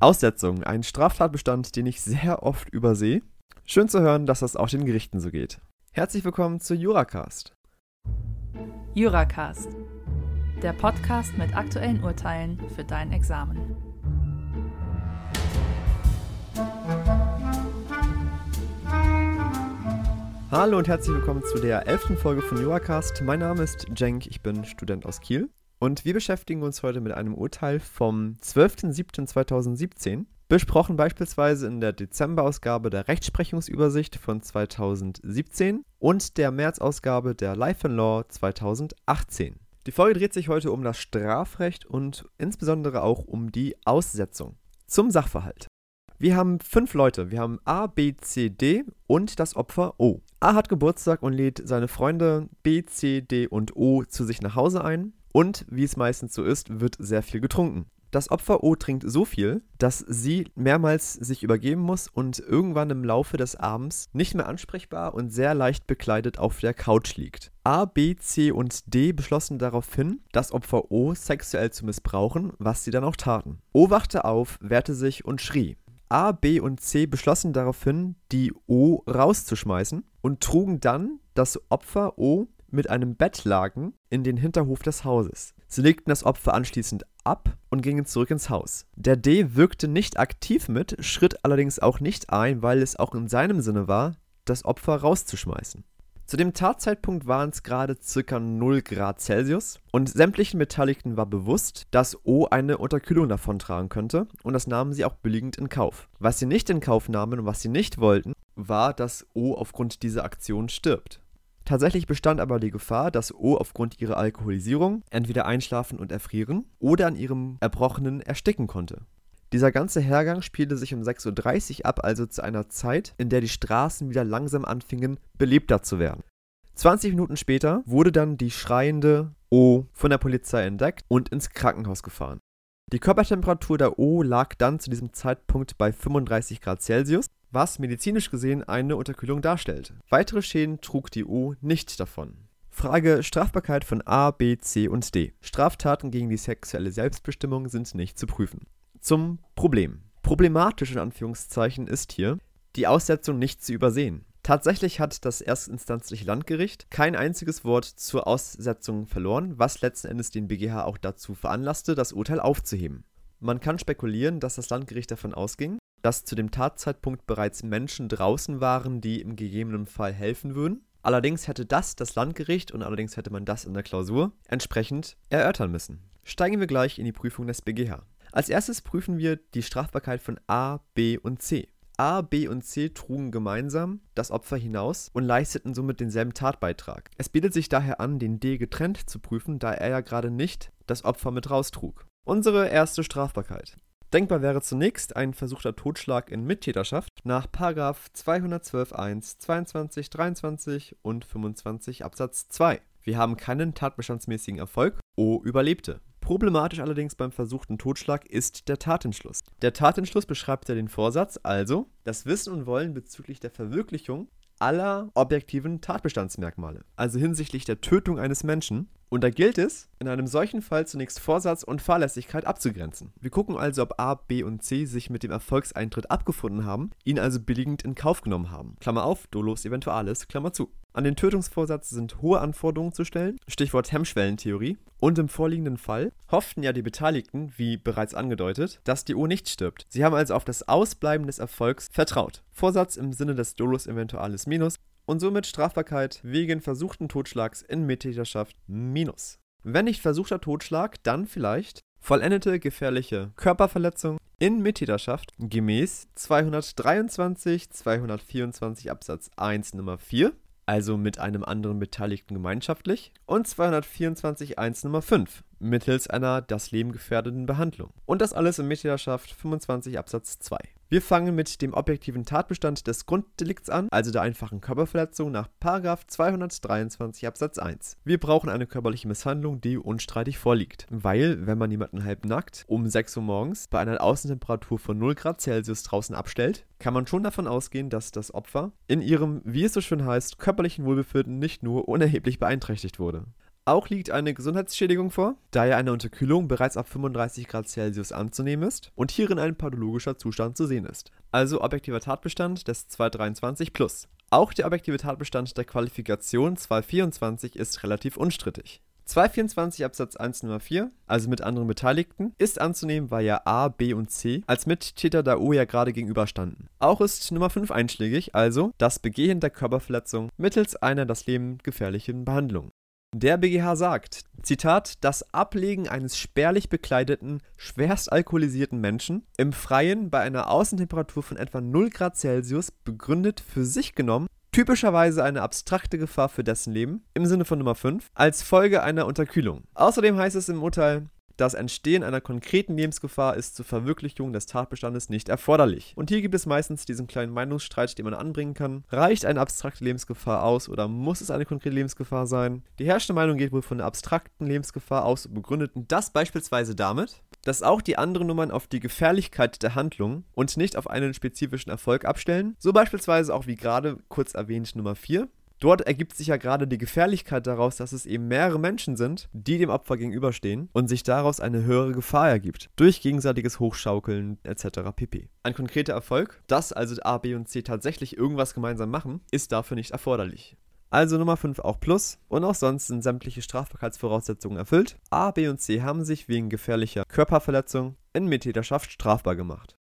Aussetzung, ein Straftatbestand, den ich sehr oft übersehe. Schön zu hören, dass das auch den Gerichten so geht. Herzlich willkommen zu Juracast. Juracast, der Podcast mit aktuellen Urteilen für dein Examen. Hallo und herzlich willkommen zu der elften Folge von Juracast. Mein Name ist Cenk, ich bin Student aus Kiel. Und wir beschäftigen uns heute mit einem Urteil vom 12.07.2017, besprochen beispielsweise in der Dezemberausgabe der Rechtsprechungsübersicht von 2017 und der Märzausgabe der Life and Law 2018. Die Folge dreht sich heute um das Strafrecht und insbesondere auch um die Aussetzung. Zum Sachverhalt. Wir haben fünf Leute. Wir haben A, B, C, D und das Opfer O. A hat Geburtstag und lädt seine Freunde B, C, D und O zu sich nach Hause ein. Und wie es meistens so ist, wird sehr viel getrunken. Das Opfer O trinkt so viel, dass sie mehrmals sich übergeben muss und irgendwann im Laufe des Abends nicht mehr ansprechbar und sehr leicht bekleidet auf der Couch liegt. A, B, C und D beschlossen daraufhin, das Opfer O sexuell zu missbrauchen, was sie dann auch taten. O wachte auf, wehrte sich und schrie. A, B und C beschlossen daraufhin, die O rauszuschmeißen und trugen dann das Opfer O mit einem Bettlaken in den Hinterhof des Hauses. Sie legten das Opfer anschließend ab und gingen zurück ins Haus. Der D wirkte nicht aktiv mit, schritt allerdings auch nicht ein, weil es auch in seinem Sinne war, das Opfer rauszuschmeißen. Zu dem Tatzeitpunkt waren es gerade ca. 0 Grad Celsius und sämtlichen Beteiligten war bewusst, dass O eine Unterkühlung davontragen könnte und das nahmen sie auch billigend in Kauf. Was sie nicht in Kauf nahmen und was sie nicht wollten, war, dass O aufgrund dieser Aktion stirbt. Tatsächlich bestand aber die Gefahr, dass O aufgrund ihrer Alkoholisierung entweder einschlafen und erfrieren oder an ihrem Erbrochenen ersticken konnte. Dieser ganze Hergang spielte sich um 6.30 Uhr ab, also zu einer Zeit, in der die Straßen wieder langsam anfingen, belebter zu werden. 20 Minuten später wurde dann die schreiende O von der Polizei entdeckt und ins Krankenhaus gefahren. Die Körpertemperatur der O lag dann zu diesem Zeitpunkt bei 35 Grad Celsius, was medizinisch gesehen eine Unterkühlung darstellt. Weitere Schäden trug die O nicht davon. Frage Strafbarkeit von A, B, C und D. Straftaten gegen die sexuelle Selbstbestimmung sind nicht zu prüfen. Zum Problem. Problematisch in Anführungszeichen ist hier, die Aussetzung nicht zu übersehen. Tatsächlich hat das erstinstanzliche Landgericht kein einziges Wort zur Aussetzung verloren, was letzten Endes den BGH auch dazu veranlasste, das Urteil aufzuheben. Man kann spekulieren, dass das Landgericht davon ausging, dass zu dem Tatzeitpunkt bereits Menschen draußen waren, die im gegebenen Fall helfen würden. Allerdings hätte das das Landgericht und allerdings hätte man das in der Klausur entsprechend erörtern müssen. Steigen wir gleich in die Prüfung des BGH. Als erstes prüfen wir die Strafbarkeit von A, B und C. A, B und C trugen gemeinsam das Opfer hinaus und leisteten somit denselben Tatbeitrag. Es bietet sich daher an, den D getrennt zu prüfen, da er ja gerade nicht das Opfer mit raustrug. Unsere erste Strafbarkeit. Denkbar wäre zunächst ein versuchter Totschlag in Mittäterschaft nach 212.1, 22, 23 und 25 Absatz 2. Wir haben keinen tatbestandsmäßigen Erfolg. O überlebte. Problematisch allerdings beim versuchten Totschlag ist der Tatentschluss. Der Tatentschluss beschreibt ja den Vorsatz, also das Wissen und Wollen bezüglich der Verwirklichung aller objektiven Tatbestandsmerkmale, also hinsichtlich der Tötung eines Menschen. Und da gilt es, in einem solchen Fall zunächst Vorsatz und Fahrlässigkeit abzugrenzen. Wir gucken also, ob A, B und C sich mit dem Erfolgseintritt abgefunden haben, ihn also billigend in Kauf genommen haben. Klammer auf, dolus eventualis, Klammer zu. An den Tötungsvorsatz sind hohe Anforderungen zu stellen, Stichwort Hemmschwellentheorie. Und im vorliegenden Fall hofften ja die Beteiligten, wie bereits angedeutet, dass die O nicht stirbt. Sie haben also auf das Ausbleiben des Erfolgs vertraut. Vorsatz im Sinne des Dolus eventualis minus und somit Strafbarkeit wegen versuchten Totschlags in Mittäterschaft minus. Wenn nicht versuchter Totschlag, dann vielleicht vollendete gefährliche Körperverletzung in Mittäterschaft gemäß 223 224 Absatz 1 Nummer 4 also mit einem anderen Beteiligten gemeinschaftlich, und 224.1 Nummer 5, mittels einer das Leben gefährdenden Behandlung. Und das alles in Mitgliedschaft 25 Absatz 2. Wir fangen mit dem objektiven Tatbestand des Grunddelikts an, also der einfachen Körperverletzung nach 223 Absatz 1. Wir brauchen eine körperliche Misshandlung, die unstreitig vorliegt, weil, wenn man jemanden halbnackt um 6 Uhr morgens bei einer Außentemperatur von 0 Grad Celsius draußen abstellt, kann man schon davon ausgehen, dass das Opfer in ihrem, wie es so schön heißt, körperlichen Wohlbefinden nicht nur unerheblich beeinträchtigt wurde. Auch liegt eine Gesundheitsschädigung vor, da ja eine Unterkühlung bereits ab 35 Grad Celsius anzunehmen ist und hierin ein pathologischer Zustand zu sehen ist. Also objektiver Tatbestand des 223 plus. Auch der objektive Tatbestand der Qualifikation 224 ist relativ unstrittig. 224 Absatz 1 Nummer 4, also mit anderen Beteiligten, ist anzunehmen, weil ja A, B und C als Mittäter der O ja gerade gegenüberstanden. Auch ist Nummer 5 einschlägig, also das Begehen der Körperverletzung mittels einer das Leben gefährlichen Behandlung. Der BGH sagt, Zitat, das Ablegen eines spärlich bekleideten, schwerst alkoholisierten Menschen im Freien bei einer Außentemperatur von etwa 0 Grad Celsius begründet für sich genommen typischerweise eine abstrakte Gefahr für dessen Leben, im Sinne von Nummer 5, als Folge einer Unterkühlung. Außerdem heißt es im Urteil, das Entstehen einer konkreten Lebensgefahr ist zur Verwirklichung des Tatbestandes nicht erforderlich. Und hier gibt es meistens diesen kleinen Meinungsstreit, den man anbringen kann. Reicht eine abstrakte Lebensgefahr aus oder muss es eine konkrete Lebensgefahr sein? Die herrschende Meinung geht wohl von der abstrakten Lebensgefahr aus und begründeten das beispielsweise damit, dass auch die anderen Nummern auf die Gefährlichkeit der Handlung und nicht auf einen spezifischen Erfolg abstellen. So beispielsweise auch wie gerade kurz erwähnt Nummer 4. Dort ergibt sich ja gerade die Gefährlichkeit daraus, dass es eben mehrere Menschen sind, die dem Opfer gegenüberstehen und sich daraus eine höhere Gefahr ergibt. Durch gegenseitiges Hochschaukeln etc. pp. Ein konkreter Erfolg, dass also A, B und C tatsächlich irgendwas gemeinsam machen, ist dafür nicht erforderlich. Also Nummer 5 auch Plus und auch sonst sind sämtliche Strafbarkeitsvoraussetzungen erfüllt. A, B und C haben sich wegen gefährlicher Körperverletzung in Mittäterschaft strafbar gemacht.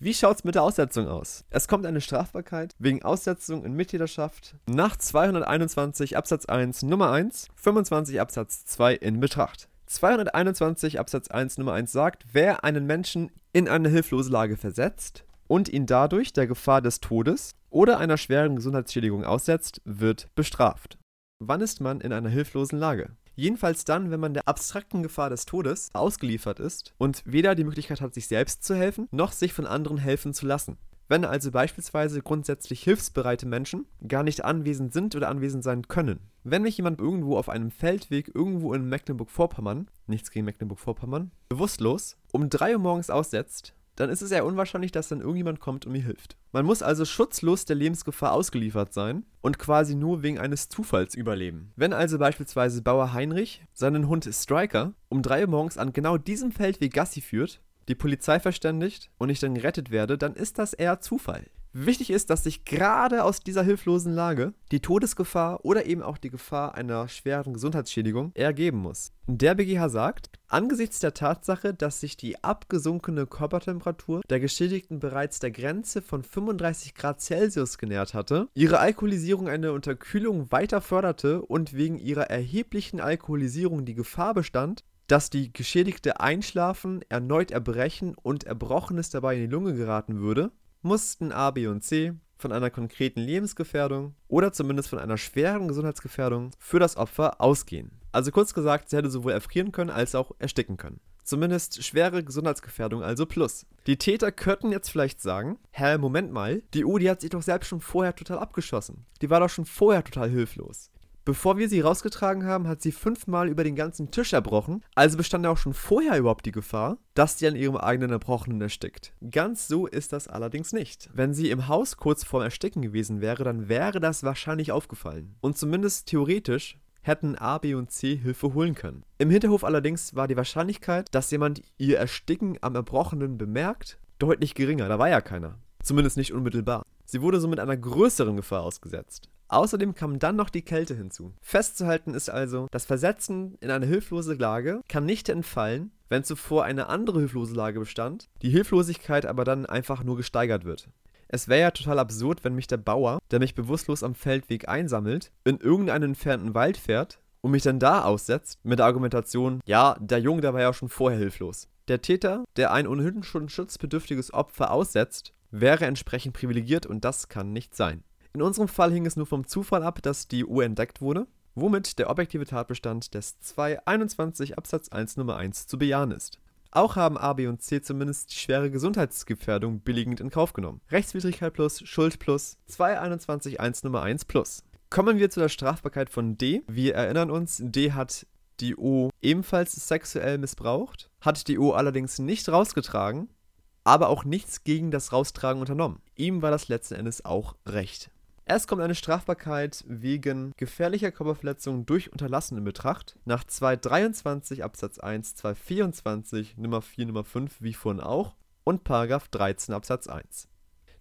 Wie schaut's mit der Aussetzung aus? Es kommt eine Strafbarkeit wegen Aussetzung in Mittäterschaft nach 221 Absatz 1 Nummer 1, 25 Absatz 2 in Betracht. 221 Absatz 1 Nummer 1 sagt, wer einen Menschen in eine hilflose Lage versetzt und ihn dadurch der Gefahr des Todes oder einer schweren Gesundheitsschädigung aussetzt, wird bestraft. Wann ist man in einer hilflosen Lage? Jedenfalls dann, wenn man der abstrakten Gefahr des Todes ausgeliefert ist und weder die Möglichkeit hat, sich selbst zu helfen, noch sich von anderen helfen zu lassen. Wenn also beispielsweise grundsätzlich hilfsbereite Menschen gar nicht anwesend sind oder anwesend sein können. Wenn mich jemand irgendwo auf einem Feldweg irgendwo in Mecklenburg-Vorpommern, nichts gegen Mecklenburg-Vorpommern, bewusstlos um 3 Uhr morgens aussetzt, dann ist es eher unwahrscheinlich, dass dann irgendjemand kommt und mir hilft. Man muss also schutzlos der Lebensgefahr ausgeliefert sein und quasi nur wegen eines Zufalls überleben. Wenn also beispielsweise Bauer Heinrich seinen Hund Striker um 3 Uhr morgens an genau diesem Feldweg Gassi führt, die Polizei verständigt und ich dann gerettet werde, dann ist das eher Zufall. Wichtig ist, dass sich gerade aus dieser hilflosen Lage die Todesgefahr oder eben auch die Gefahr einer schweren Gesundheitsschädigung ergeben muss. Der BGH sagt, angesichts der Tatsache, dass sich die abgesunkene Körpertemperatur der Geschädigten bereits der Grenze von 35 Grad Celsius genähert hatte, ihre Alkoholisierung eine Unterkühlung weiter förderte und wegen ihrer erheblichen Alkoholisierung die Gefahr bestand, dass die Geschädigte einschlafen, erneut erbrechen und Erbrochenes dabei in die Lunge geraten würde, mussten A, B und C von einer konkreten Lebensgefährdung oder zumindest von einer schweren Gesundheitsgefährdung für das Opfer ausgehen. Also kurz gesagt, sie hätte sowohl erfrieren können als auch ersticken können. Zumindest schwere Gesundheitsgefährdung, also plus. Die Täter könnten jetzt vielleicht sagen, hä, Moment mal, die U, die hat sich doch selbst schon vorher total abgeschossen. Die war doch schon vorher total hilflos. Bevor wir sie rausgetragen haben, hat sie fünfmal über den ganzen Tisch erbrochen, also bestand ja auch schon vorher überhaupt die Gefahr, dass sie an ihrem eigenen Erbrochenen erstickt. Ganz so ist das allerdings nicht. Wenn sie im Haus kurz vorm Ersticken gewesen wäre, dann wäre das wahrscheinlich aufgefallen. Und zumindest theoretisch hätten A, B und C Hilfe holen können. Im Hinterhof allerdings war die Wahrscheinlichkeit, dass jemand ihr Ersticken am Erbrochenen bemerkt, deutlich geringer. Da war ja keiner. Zumindest nicht unmittelbar. Sie wurde somit einer größeren Gefahr ausgesetzt. Außerdem kam dann noch die Kälte hinzu. Festzuhalten ist also, das Versetzen in eine hilflose Lage kann nicht entfallen, wenn zuvor eine andere hilflose Lage bestand, die Hilflosigkeit aber dann einfach nur gesteigert wird. Es wäre ja total absurd, wenn mich der Bauer, der mich bewusstlos am Feldweg einsammelt, in irgendeinen entfernten Wald fährt und mich dann da aussetzt mit der Argumentation, ja, der Junge, der war ja schon vorher hilflos. Der Täter, der ein ohnehin schon schutzbedürftiges Opfer aussetzt, wäre entsprechend privilegiert und das kann nicht sein. In unserem Fall hing es nur vom Zufall ab, dass die Uhr entdeckt wurde, womit der objektive Tatbestand des 221 Absatz 1 Nummer 1 zu bejahen ist. Auch haben A, B und C zumindest die schwere Gesundheitsgefährdung billigend in Kauf genommen. Rechtswidrigkeit plus, Schuld plus, 221 1 Nummer 1 plus. Kommen wir zu der Strafbarkeit von D. Wir erinnern uns, D hat die O ebenfalls sexuell missbraucht, hat die O allerdings nicht rausgetragen, aber auch nichts gegen das Raustragen unternommen. Ihm war das letzten Endes auch recht. Es kommt eine Strafbarkeit wegen gefährlicher Körperverletzung durch Unterlassen in Betracht. Nach 223 Absatz 1, 224 Nummer 4, Nummer 5, wie vorhin auch, und Paragraph 13 Absatz 1.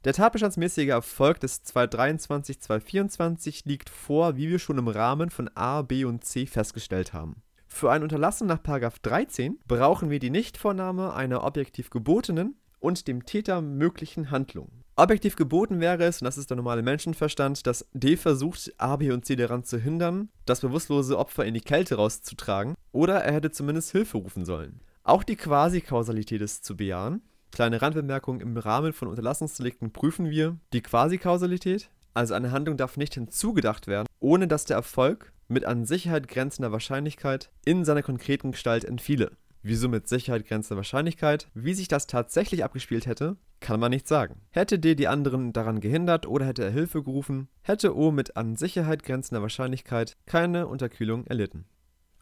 Der tatbestandsmäßige Erfolg des 223, 224 liegt vor, wie wir schon im Rahmen von A, B und C festgestellt haben. Für ein Unterlassen nach 13 brauchen wir die Nichtvornahme einer objektiv gebotenen und dem Täter möglichen Handlung. Objektiv geboten wäre es, und das ist der normale Menschenverstand, dass D versucht, A, B und C daran zu hindern, das bewusstlose Opfer in die Kälte rauszutragen, oder er hätte zumindest Hilfe rufen sollen. Auch die Quasi-Kausalität ist zu bejahen. Kleine Randbemerkung: Im Rahmen von Unterlassungsdelikten prüfen wir die Quasi-Kausalität, also eine Handlung darf nicht hinzugedacht werden, ohne dass der Erfolg mit an Sicherheit grenzender Wahrscheinlichkeit in seiner konkreten Gestalt entfiele. Wieso mit Sicherheit grenzender Wahrscheinlichkeit? Wie sich das tatsächlich abgespielt hätte, kann man nicht sagen. Hätte D die anderen daran gehindert oder hätte er Hilfe gerufen, hätte O mit an Sicherheit grenzender Wahrscheinlichkeit keine Unterkühlung erlitten.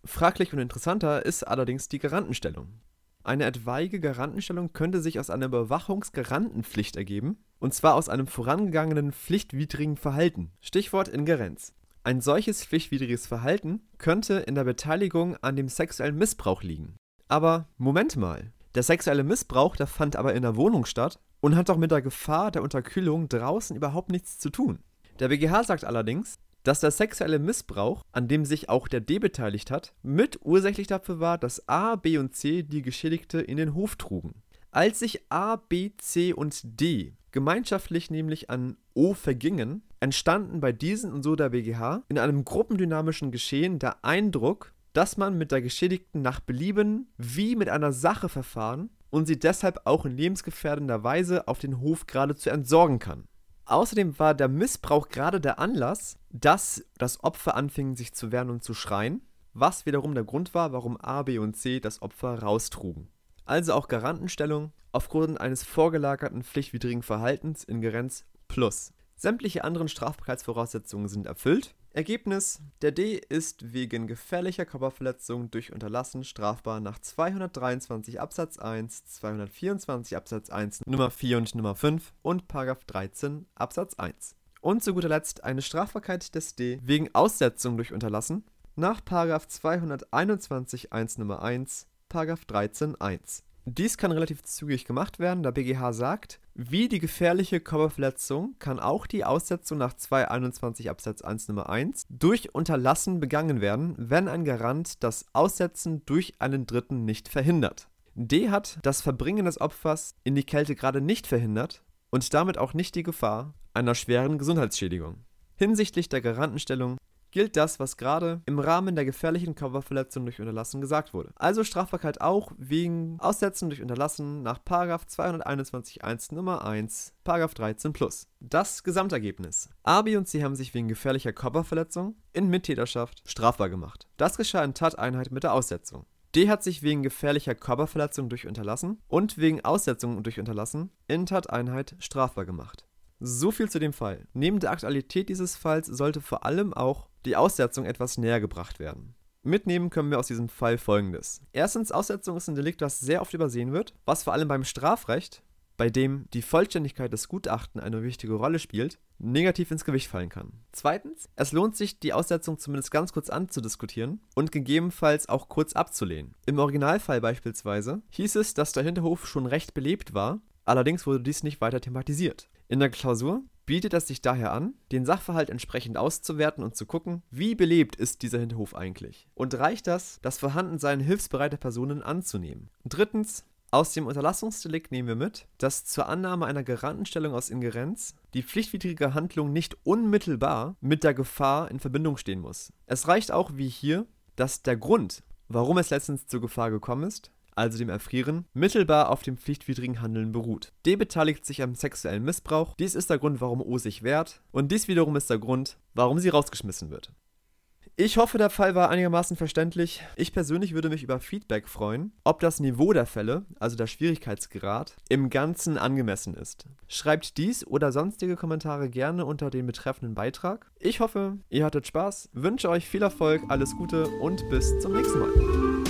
Fraglich und interessanter ist allerdings die Garantenstellung. Eine etwaige Garantenstellung könnte sich aus einer Überwachungsgarantenpflicht ergeben, und zwar aus einem vorangegangenen pflichtwidrigen Verhalten. Stichwort Ingerenz. Ein solches pflichtwidriges Verhalten könnte in der Beteiligung an dem sexuellen Missbrauch liegen. Aber Moment mal, der sexuelle Missbrauch, der fand aber in der Wohnung statt und hat doch mit der Gefahr der Unterkühlung draußen überhaupt nichts zu tun. Der BGH sagt allerdings, dass der sexuelle Missbrauch, an dem sich auch der D beteiligt hat, mit ursächlich dafür war, dass A, B und C die Geschädigte in den Hof trugen. Als sich A, B, C und D gemeinschaftlich nämlich an O vergingen, entstanden bei diesen und so der BGH in einem gruppendynamischen Geschehen der Eindruck, dass man mit der Geschädigten nach Belieben wie mit einer Sache verfahren und sie deshalb auch in lebensgefährdender Weise auf den Hof geradezu entsorgen kann. Außerdem war der Missbrauch gerade der Anlass, dass das Opfer anfing sich zu wehren und zu schreien, was wiederum der Grund war, warum A, B und C das Opfer raustrugen. Also auch Garantenstellung aufgrund eines vorgelagerten pflichtwidrigen Verhaltens in Gerenz plus. Sämtliche anderen Strafbarkeitsvoraussetzungen sind erfüllt. Ergebnis: Der D ist wegen gefährlicher Körperverletzung durch Unterlassen strafbar nach 223 Absatz 1, 224 Absatz 1 Nummer 4 und Nummer 5 und 13 Absatz 1. Und zu guter Letzt eine Strafbarkeit des D wegen Aussetzung durch Unterlassen nach 221 1 Nummer 1, 13 1. Dies kann relativ zügig gemacht werden, da BGH sagt, wie die gefährliche Körperverletzung kann auch die Aussetzung nach 221 Absatz 1 Nummer 1 durch Unterlassen begangen werden, wenn ein Garant das Aussetzen durch einen Dritten nicht verhindert. D hat das Verbringen des Opfers in die Kälte gerade nicht verhindert und damit auch nicht die Gefahr einer schweren Gesundheitsschädigung. Hinsichtlich der Garantenstellung gilt das, was gerade im Rahmen der gefährlichen Körperverletzung durch Unterlassen gesagt wurde. Also Strafbarkeit auch wegen Aussetzen durch Unterlassen nach 221.1 Nummer 1, 13 plus. Das Gesamtergebnis. A, B und C haben sich wegen gefährlicher Körperverletzung in Mittäterschaft strafbar gemacht. Das geschah in Tateinheit mit der Aussetzung. D hat sich wegen gefährlicher Körperverletzung durch Unterlassen und wegen Aussetzung durch Unterlassen in Tateinheit strafbar gemacht. So viel zu dem Fall. Neben der Aktualität dieses Falls sollte vor allem auch die Aussetzung etwas näher gebracht werden. Mitnehmen können wir aus diesem Fall folgendes. Erstens, Aussetzung ist ein Delikt, das sehr oft übersehen wird, was vor allem beim Strafrecht, bei dem die Vollständigkeit des Gutachten eine wichtige Rolle spielt, negativ ins Gewicht fallen kann. Zweitens, es lohnt sich, die Aussetzung zumindest ganz kurz anzudiskutieren und gegebenenfalls auch kurz abzulehnen. Im Originalfall beispielsweise hieß es, dass der Hinterhof schon recht belebt war, allerdings wurde dies nicht weiter thematisiert. In der Klausur bietet es sich daher an, den Sachverhalt entsprechend auszuwerten und zu gucken, wie belebt ist dieser Hinterhof eigentlich. Und reicht das, das Vorhandensein hilfsbereiter Personen anzunehmen. Drittens, aus dem Unterlassungsdelikt nehmen wir mit, dass zur Annahme einer Garantenstellung aus Ingerenz die pflichtwidrige Handlung nicht unmittelbar mit der Gefahr in Verbindung stehen muss. Es reicht auch, wie hier, dass der Grund, warum es letztens zur Gefahr gekommen ist, also dem Erfrieren, mittelbar auf dem pflichtwidrigen Handeln beruht. D beteiligt sich am sexuellen Missbrauch, dies ist der Grund, warum O sich wehrt, und dies wiederum ist der Grund, warum sie rausgeschmissen wird. Ich hoffe, der Fall war einigermaßen verständlich. Ich persönlich würde mich über Feedback freuen, ob das Niveau der Fälle, also der Schwierigkeitsgrad, im Ganzen angemessen ist. Schreibt dies oder sonstige Kommentare gerne unter den betreffenden Beitrag. Ich hoffe, ihr hattet Spaß, wünsche euch viel Erfolg, alles Gute und bis zum nächsten Mal.